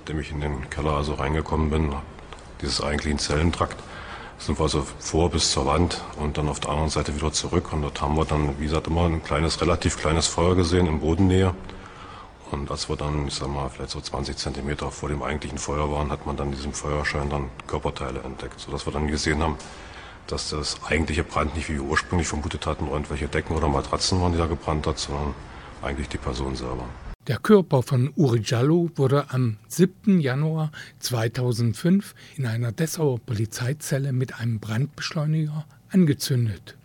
nachdem ich in den Keller also reingekommen bin, dieses eigentlichen Zellentrakt, sind wir also vor bis zur Wand und dann auf der anderen Seite wieder zurück. Und dort haben wir dann, wie gesagt, immer ein kleines, relativ kleines Feuer gesehen in Bodennähe. Und als wir dann, ich sag mal, vielleicht so 20 Zentimeter vor dem eigentlichen Feuer waren, hat man dann diesem Feuerschein dann Körperteile entdeckt, sodass wir dann gesehen haben, dass das eigentliche Brand nicht wie wir ursprünglich vermutet hatten, irgendwelche Decken oder Matratzen waren, die da gebrannt hat, sondern eigentlich die Person selber. Der Körper von Uri Jallo wurde am 7. Januar 2005 in einer Dessauer Polizeizelle mit einem Brandbeschleuniger angezündet.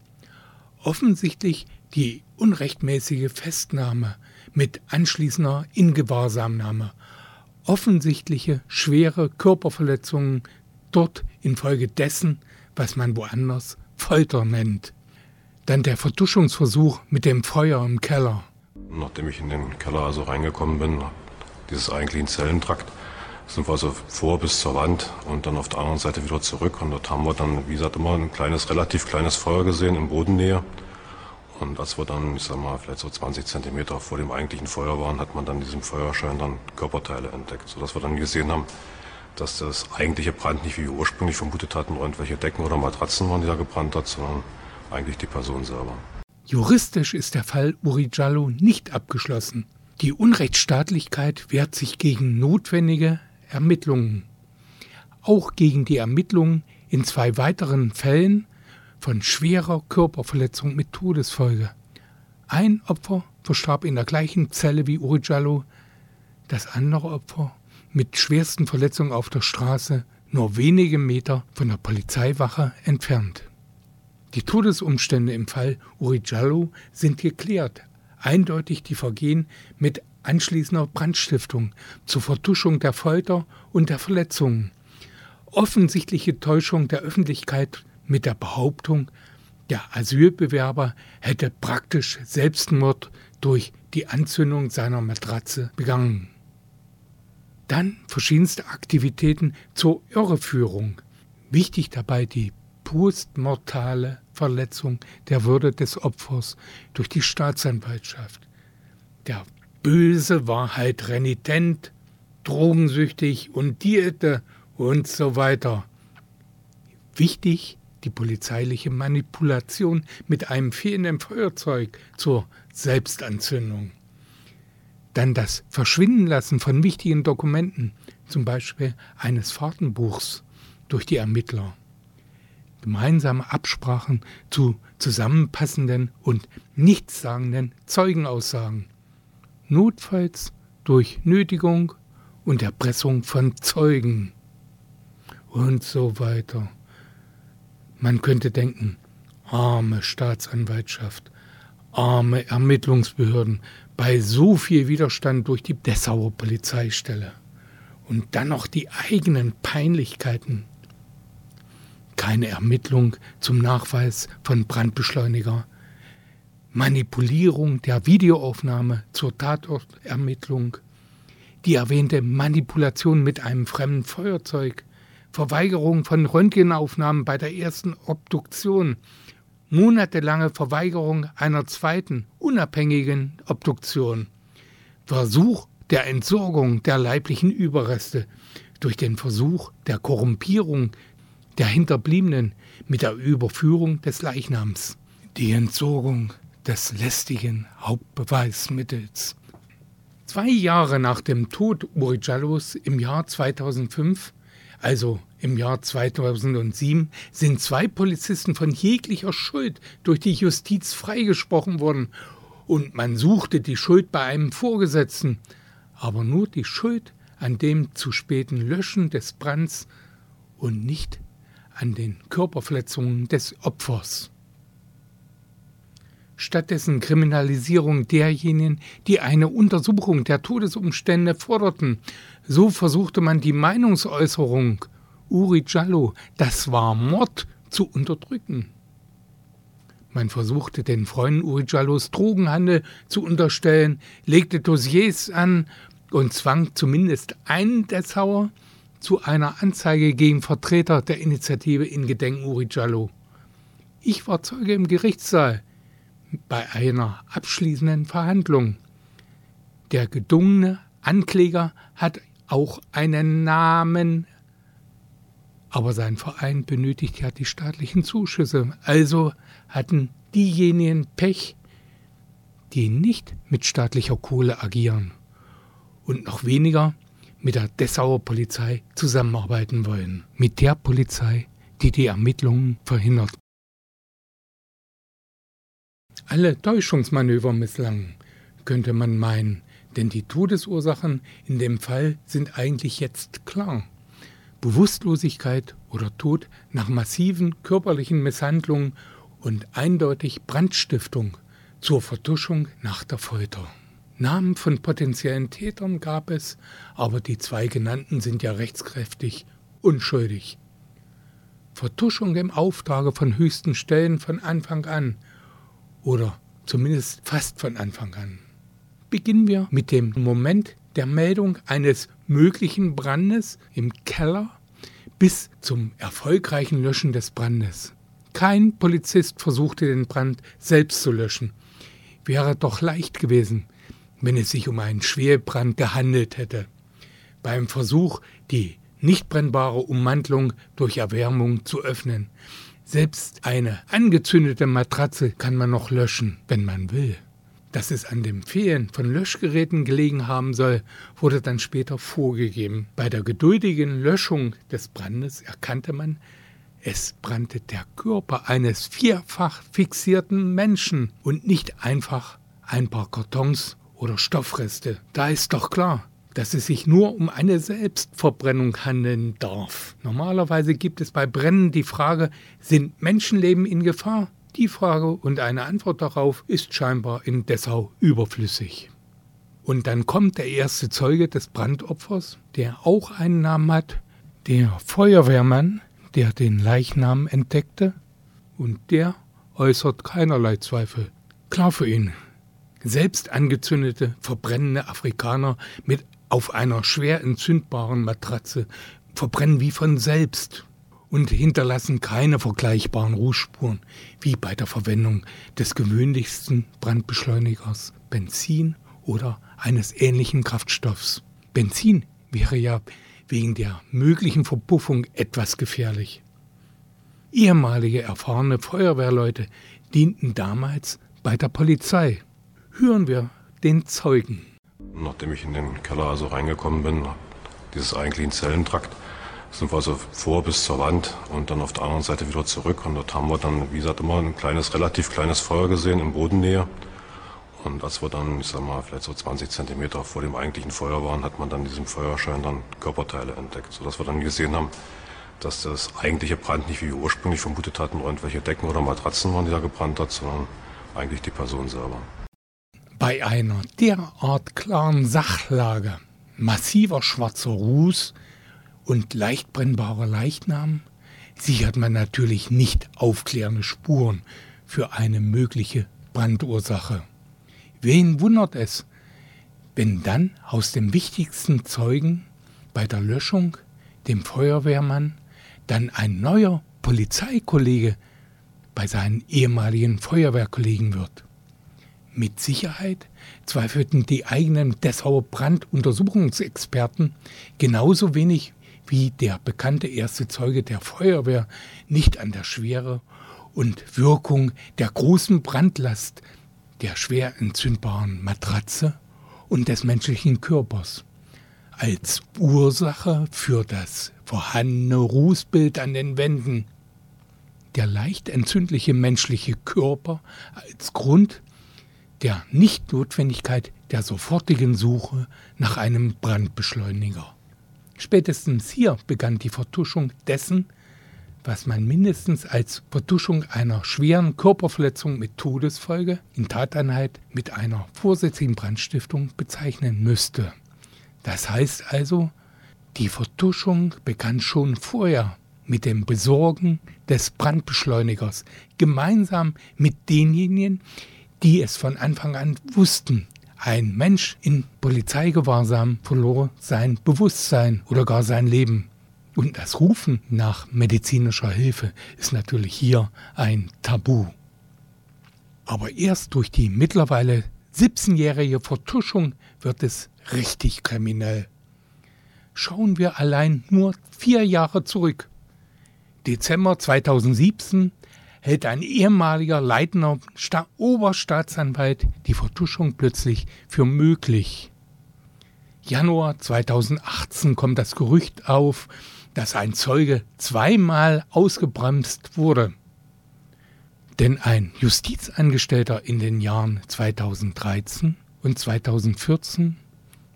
Offensichtlich die unrechtmäßige Festnahme mit anschließender Ingewahrsamnahme, offensichtliche schwere Körperverletzungen dort infolgedessen, was man woanders Folter nennt. Dann der Vertuschungsversuch mit dem Feuer im Keller. Nachdem ich in den Keller also reingekommen bin, dieses eigentlichen Zellentrakt, sind wir also vor bis zur Wand und dann auf der anderen Seite wieder zurück. Und dort haben wir dann, wie gesagt, immer ein kleines, relativ kleines Feuer gesehen in Bodennähe. Und als wir dann, ich sag mal, vielleicht so 20 Zentimeter vor dem eigentlichen Feuer waren, hat man dann diesem Feuerschein dann Körperteile entdeckt, sodass wir dann gesehen haben, dass das eigentliche Brand nicht, wie wir ursprünglich vermutet hatten, irgendwelche Decken oder Matratzen waren, die da gebrannt hat, sondern eigentlich die Person selber. Juristisch ist der Fall Uri Jallo nicht abgeschlossen. Die Unrechtsstaatlichkeit wehrt sich gegen notwendige Ermittlungen. Auch gegen die Ermittlungen in zwei weiteren Fällen von schwerer Körperverletzung mit Todesfolge. Ein Opfer verstarb in der gleichen Zelle wie Uri Jallo, das andere Opfer mit schwersten Verletzungen auf der Straße nur wenige Meter von der Polizeiwache entfernt. Die Todesumstände im Fall Uri Jallo sind geklärt. Eindeutig die Vergehen mit anschließender Brandstiftung zur Vertuschung der Folter und der Verletzungen. Offensichtliche Täuschung der Öffentlichkeit mit der Behauptung, der Asylbewerber hätte praktisch Selbstmord durch die Anzündung seiner Matratze begangen. Dann verschiedenste Aktivitäten zur Irreführung. Wichtig dabei die postmortale Verletzung der Würde des Opfers durch die Staatsanwaltschaft. Der böse war halt renitent, drogensüchtig und Diete und so weiter. Wichtig die polizeiliche Manipulation mit einem fehlenden Feuerzeug zur Selbstanzündung. Dann das Verschwindenlassen von wichtigen Dokumenten, zum Beispiel eines Fahrtenbuchs, durch die Ermittler. Gemeinsame Absprachen zu zusammenpassenden und nichtssagenden Zeugenaussagen. Notfalls durch Nötigung und Erpressung von Zeugen. Und so weiter. Man könnte denken, arme Staatsanwaltschaft, arme Ermittlungsbehörden bei so viel Widerstand durch die Dessauer Polizeistelle. Und dann noch die eigenen Peinlichkeiten. Keine Ermittlung zum Nachweis von Brandbeschleuniger. Manipulierung der Videoaufnahme zur Tatortermittlung. Die erwähnte Manipulation mit einem fremden Feuerzeug Verweigerung von Röntgenaufnahmen bei der ersten Obduktion, monatelange Verweigerung einer zweiten, unabhängigen Obduktion, Versuch der Entsorgung der leiblichen Überreste durch den Versuch der Korrumpierung der Hinterbliebenen mit der Überführung des Leichnams, die Entsorgung des lästigen Hauptbeweismittels. Zwei Jahre nach dem Tod Uri Jallos im Jahr 2005 also im Jahr 2007, sind zwei Polizisten von jeglicher Schuld durch die Justiz freigesprochen worden und man suchte die Schuld bei einem Vorgesetzten, aber nur die Schuld an dem zu späten Löschen des Brands und nicht an den Körperverletzungen des Opfers. Stattdessen Kriminalisierung derjenigen, die eine Untersuchung der Todesumstände forderten so versuchte man die Meinungsäußerung Uri Jallo, das war Mord, zu unterdrücken. Man versuchte den Freunden Uri Jallos Drogenhandel zu unterstellen, legte Dossiers an und zwang zumindest einen Dessauer zu einer Anzeige gegen Vertreter der Initiative in Gedenken Uri Jallo. Ich war Zeuge im Gerichtssaal bei einer abschließenden Verhandlung. Der gedungene Ankläger hat auch einen Namen. Aber sein Verein benötigt ja die staatlichen Zuschüsse. Also hatten diejenigen Pech, die nicht mit staatlicher Kohle agieren und noch weniger mit der Dessauer Polizei zusammenarbeiten wollen. Mit der Polizei, die die Ermittlungen verhindert. Alle Täuschungsmanöver misslangen, könnte man meinen, denn die Todesursachen in dem Fall sind eigentlich jetzt klar. Bewusstlosigkeit oder Tod nach massiven körperlichen Misshandlungen und eindeutig Brandstiftung zur Vertuschung nach der Folter. Namen von potenziellen Tätern gab es, aber die zwei genannten sind ja rechtskräftig unschuldig. Vertuschung im Auftrage von höchsten Stellen von Anfang an oder zumindest fast von Anfang an. Beginnen wir mit dem Moment der Meldung eines möglichen Brandes im Keller bis zum erfolgreichen Löschen des Brandes. Kein Polizist versuchte den Brand selbst zu löschen. Wäre doch leicht gewesen, wenn es sich um einen Schwerbrand gehandelt hätte. Beim Versuch, die nicht brennbare Ummantelung durch Erwärmung zu öffnen. Selbst eine angezündete Matratze kann man noch löschen, wenn man will. Dass es an dem Fehlen von Löschgeräten gelegen haben soll, wurde dann später vorgegeben. Bei der geduldigen Löschung des Brandes erkannte man, es brannte der Körper eines vierfach fixierten Menschen und nicht einfach ein paar Kartons oder Stoffreste. Da ist doch klar, dass es sich nur um eine Selbstverbrennung handeln darf. Normalerweise gibt es bei Brennen die Frage, sind Menschenleben in Gefahr? Die Frage und eine Antwort darauf ist scheinbar in Dessau überflüssig. Und dann kommt der erste Zeuge des Brandopfers, der auch einen Namen hat, der Feuerwehrmann, der den Leichnam entdeckte, und der äußert keinerlei Zweifel. Klar für ihn, selbst angezündete, verbrennende Afrikaner mit auf einer schwer entzündbaren Matratze verbrennen wie von selbst und hinterlassen keine vergleichbaren Rußspuren wie bei der Verwendung des gewöhnlichsten Brandbeschleunigers Benzin oder eines ähnlichen Kraftstoffs. Benzin wäre ja wegen der möglichen Verpuffung etwas gefährlich. Ehemalige erfahrene Feuerwehrleute dienten damals bei der Polizei. Hören wir den Zeugen. Nachdem ich in den Keller also reingekommen bin, dieses eigentlichen Zellentrakt, sind wir also vor bis zur Wand und dann auf der anderen Seite wieder zurück. Und dort haben wir dann, wie gesagt, immer ein kleines, relativ kleines Feuer gesehen in Bodennähe. Und als wir dann, ich sag mal, vielleicht so 20 Zentimeter vor dem eigentlichen Feuer waren, hat man dann diesem Feuerschein dann Körperteile entdeckt, sodass wir dann gesehen haben, dass das eigentliche Brand nicht wie wir ursprünglich vermutet hatten, irgendwelche Decken oder Matratzen waren, die da gebrannt hat, sondern eigentlich die Person selber. Bei einer derart klaren Sachlage, massiver schwarzer Ruß und leicht brennbarer Leichnam sichert man natürlich nicht aufklärende Spuren für eine mögliche Brandursache. Wen wundert es, wenn dann aus dem wichtigsten Zeugen bei der Löschung, dem Feuerwehrmann, dann ein neuer Polizeikollege bei seinen ehemaligen Feuerwehrkollegen wird? Mit Sicherheit zweifelten die eigenen Dessauer Branduntersuchungsexperten genauso wenig wie der bekannte erste Zeuge der Feuerwehr nicht an der Schwere und Wirkung der großen Brandlast der schwer entzündbaren Matratze und des menschlichen Körpers als Ursache für das vorhandene Rußbild an den Wänden, der leicht entzündliche menschliche Körper als Grund der Nichtnotwendigkeit der sofortigen Suche nach einem Brandbeschleuniger. Spätestens hier begann die Vertuschung dessen, was man mindestens als Vertuschung einer schweren Körperverletzung mit Todesfolge in Tateinheit mit einer vorsätzlichen Brandstiftung bezeichnen müsste. Das heißt also, die Vertuschung begann schon vorher mit dem Besorgen des Brandbeschleunigers, gemeinsam mit denjenigen, die es von Anfang an wussten. Ein Mensch in Polizeigewahrsam verlor sein Bewusstsein oder gar sein Leben. Und das Rufen nach medizinischer Hilfe ist natürlich hier ein Tabu. Aber erst durch die mittlerweile 17-jährige Vertuschung wird es richtig kriminell. schauen wir allein nur vier Jahre zurück. Dezember 2017 hält ein ehemaliger leitender Sta Oberstaatsanwalt die Vertuschung plötzlich für möglich. Januar 2018 kommt das Gerücht auf, dass ein Zeuge zweimal ausgebremst wurde. Denn ein Justizangestellter in den Jahren 2013 und 2014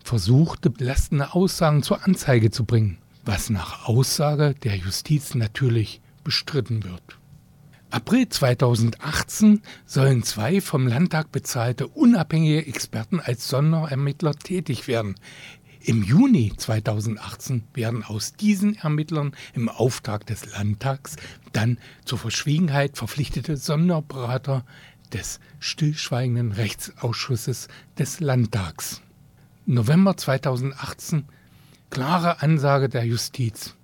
versuchte, belastende Aussagen zur Anzeige zu bringen, was nach Aussage der Justiz natürlich bestritten wird. April 2018 sollen zwei vom Landtag bezahlte unabhängige Experten als Sonderermittler tätig werden. Im Juni 2018 werden aus diesen Ermittlern im Auftrag des Landtags dann zur Verschwiegenheit verpflichtete Sonderberater des stillschweigenden Rechtsausschusses des Landtags. November 2018 klare Ansage der Justiz.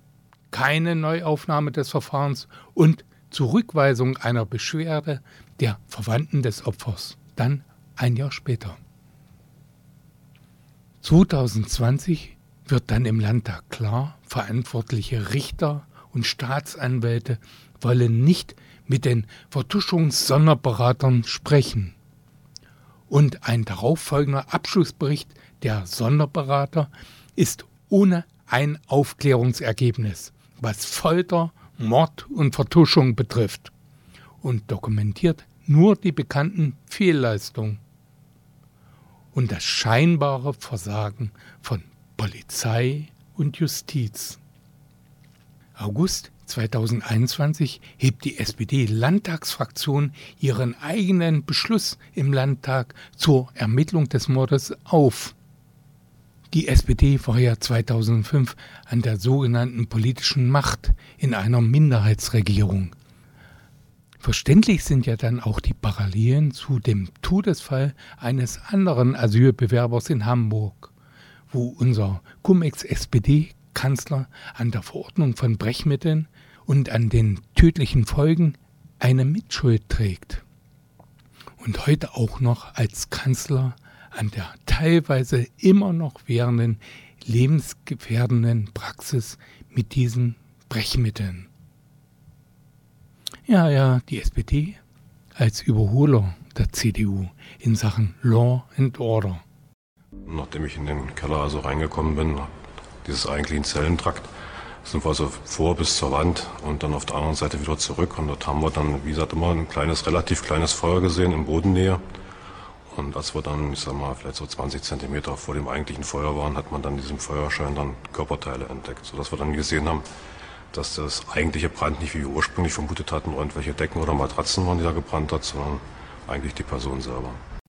Keine Neuaufnahme des Verfahrens und Zurückweisung einer Beschwerde der Verwandten des Opfers. Dann ein Jahr später. 2020 wird dann im Landtag klar, verantwortliche Richter und Staatsanwälte wollen nicht mit den Vertuschungssonderberatern sprechen. Und ein darauffolgender Abschlussbericht der Sonderberater ist ohne ein Aufklärungsergebnis, was Folter, Mord und Vertuschung betrifft und dokumentiert nur die bekannten Fehlleistungen und das scheinbare Versagen von Polizei und Justiz. August 2021 hebt die SPD-Landtagsfraktion ihren eigenen Beschluss im Landtag zur Ermittlung des Mordes auf. Die SPD war ja 2005 an der sogenannten politischen Macht in einer Minderheitsregierung. Verständlich sind ja dann auch die Parallelen zu dem Todesfall eines anderen Asylbewerbers in Hamburg, wo unser Cum-Ex-SPD-Kanzler an der Verordnung von Brechmitteln und an den tödlichen Folgen eine Mitschuld trägt. Und heute auch noch als Kanzler an der teilweise immer noch währenden lebensgefährdenden Praxis mit diesen Brechmitteln. Ja, ja, die SPD als Überholer der CDU in Sachen Law and Order. Nachdem ich in den Keller also reingekommen bin, dieses eigentlichen Zellentrakt, sind wir also vor bis zur Wand und dann auf der anderen Seite wieder zurück. Und dort haben wir dann, wie gesagt, immer ein kleines, relativ kleines Feuer gesehen in Bodennähe. Und als wir dann, ich sag mal, vielleicht so 20 Zentimeter vor dem eigentlichen Feuer waren, hat man dann diesem Feuerschein dann Körperteile entdeckt, sodass wir dann gesehen haben, dass das eigentliche Brand nicht wie wir ursprünglich vermutet hatten, irgendwelche Decken oder Matratzen waren, die da gebrannt hat, sondern eigentlich die Person selber.